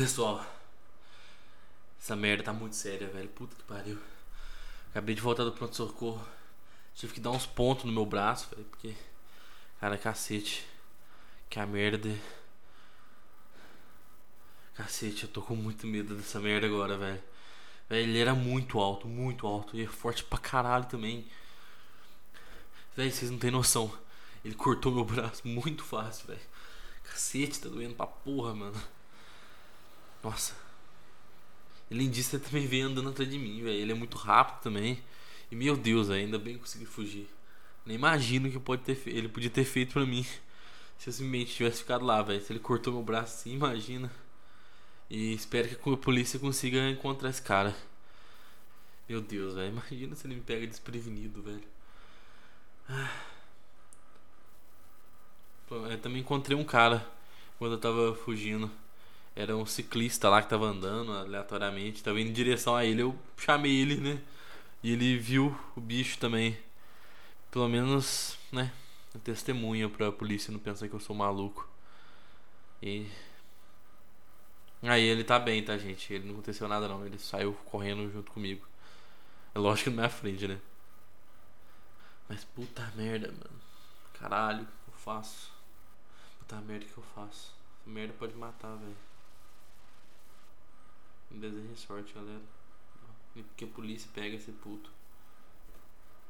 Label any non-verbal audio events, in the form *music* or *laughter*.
Pessoal, essa merda tá muito séria, velho. Puta que pariu. Acabei de voltar do pronto-socorro. Tive que dar uns pontos no meu braço, velho. Porque, cara, cacete. Que a merda. Cacete, eu tô com muito medo dessa merda agora, velho. Velho, ele era muito alto, muito alto. E é forte pra caralho também. Velho, vocês não tem noção. Ele cortou meu braço muito fácil, velho. Cacete, tá doendo pra porra, mano. Nossa. Ele também veio andando atrás de mim, velho. Ele é muito rápido também. E meu Deus, ainda bem que consegui fugir. Nem imagino o que pode ter fe... ele podia ter feito pra mim. *laughs* Se eu simplesmente tivesse ficado lá, velho. Se ele cortou meu braço assim, imagina. E espero que a polícia consiga encontrar esse cara. Meu Deus, velho. Imagina se ele me pega desprevenido, velho. Eu também encontrei um cara quando eu tava fugindo. Era um ciclista lá que tava andando aleatoriamente, tava indo em direção a ele. Eu chamei ele, né? E ele viu o bicho também. Pelo menos, né? Testemunha pra polícia não pensar que eu sou maluco. E. Aí ele tá bem, tá, gente? Ele não aconteceu nada não. Ele saiu correndo junto comigo. É lógico que na minha frente, né? Mas puta merda, mano. Caralho, o que eu faço? Puta merda, o que eu faço? Merda pode matar, velho. Me desejem sorte, galera. Que a polícia pega esse puto.